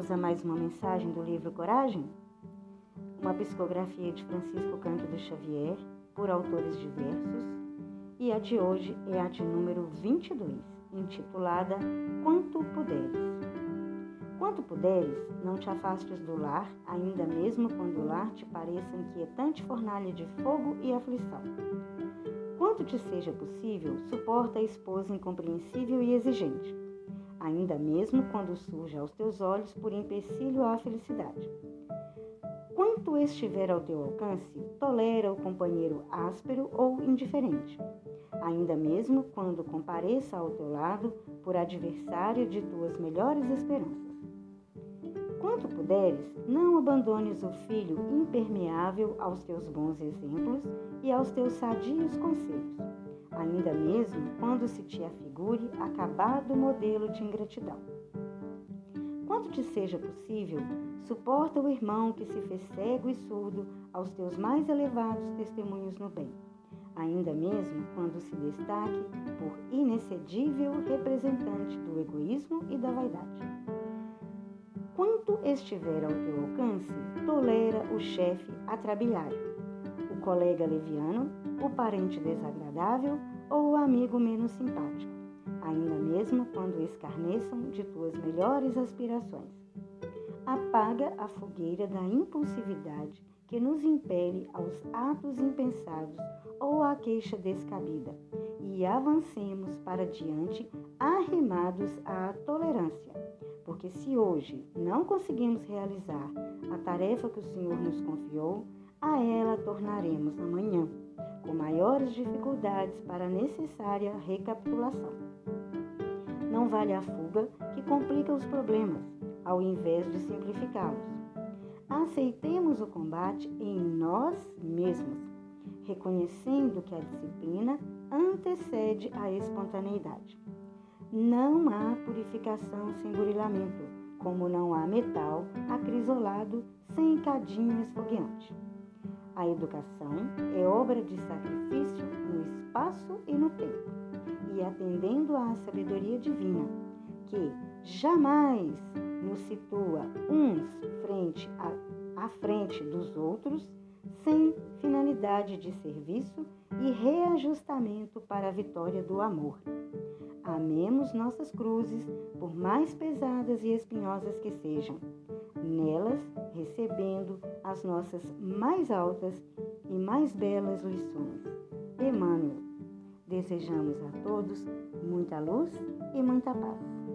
Vamos a mais uma mensagem do livro Coragem? Uma psicografia de Francisco Cândido Xavier, por autores diversos, e a de hoje é a de número 22, intitulada Quanto Puderes. Quanto puderes, não te afastes do lar, ainda mesmo quando o lar te pareça inquietante fornalha de fogo e aflição. Quanto te seja possível, suporta a esposa incompreensível e exigente ainda mesmo quando surja aos teus olhos por empecilho à felicidade. Quanto estiver ao teu alcance, tolera o companheiro áspero ou indiferente, ainda mesmo quando compareça ao teu lado por adversário de tuas melhores esperanças. Quanto puderes, não abandones o filho impermeável aos teus bons exemplos e aos teus sadios conselhos ainda mesmo quando se te afigure acabado modelo de ingratidão. Quanto te seja possível, suporta o irmão que se fez cego e surdo aos teus mais elevados testemunhos no bem, ainda mesmo quando se destaque por inexcedível representante do egoísmo e da vaidade. Quanto estiver ao teu alcance, tolera o chefe atrabilhário, o colega leviano, o parente desagradável ou o amigo menos simpático, ainda mesmo quando escarneçam de tuas melhores aspirações. Apaga a fogueira da impulsividade que nos impele aos atos impensados ou à queixa descabida e avancemos para diante arrimados à tolerância. Porque se hoje não conseguimos realizar a tarefa que o Senhor nos confiou, a ela tornaremos amanhã com maiores dificuldades para a necessária recapitulação. Não vale a fuga que complica os problemas, ao invés de simplificá-los. Aceitemos o combate em nós mesmos, reconhecendo que a disciplina antecede a espontaneidade. Não há purificação sem burilamento, como não há metal acrisolado sem cadinho esfogueante. A educação é obra de sacrifício no espaço e no tempo, e atendendo à sabedoria divina, que jamais nos situa uns frente a, à frente dos outros, sem finalidade de serviço e reajustamento para a vitória do amor. Amemos nossas cruzes, por mais pesadas e espinhosas que sejam, nelas recebendo as nossas mais altas e mais belas lições. Emmanuel, desejamos a todos muita luz e muita paz.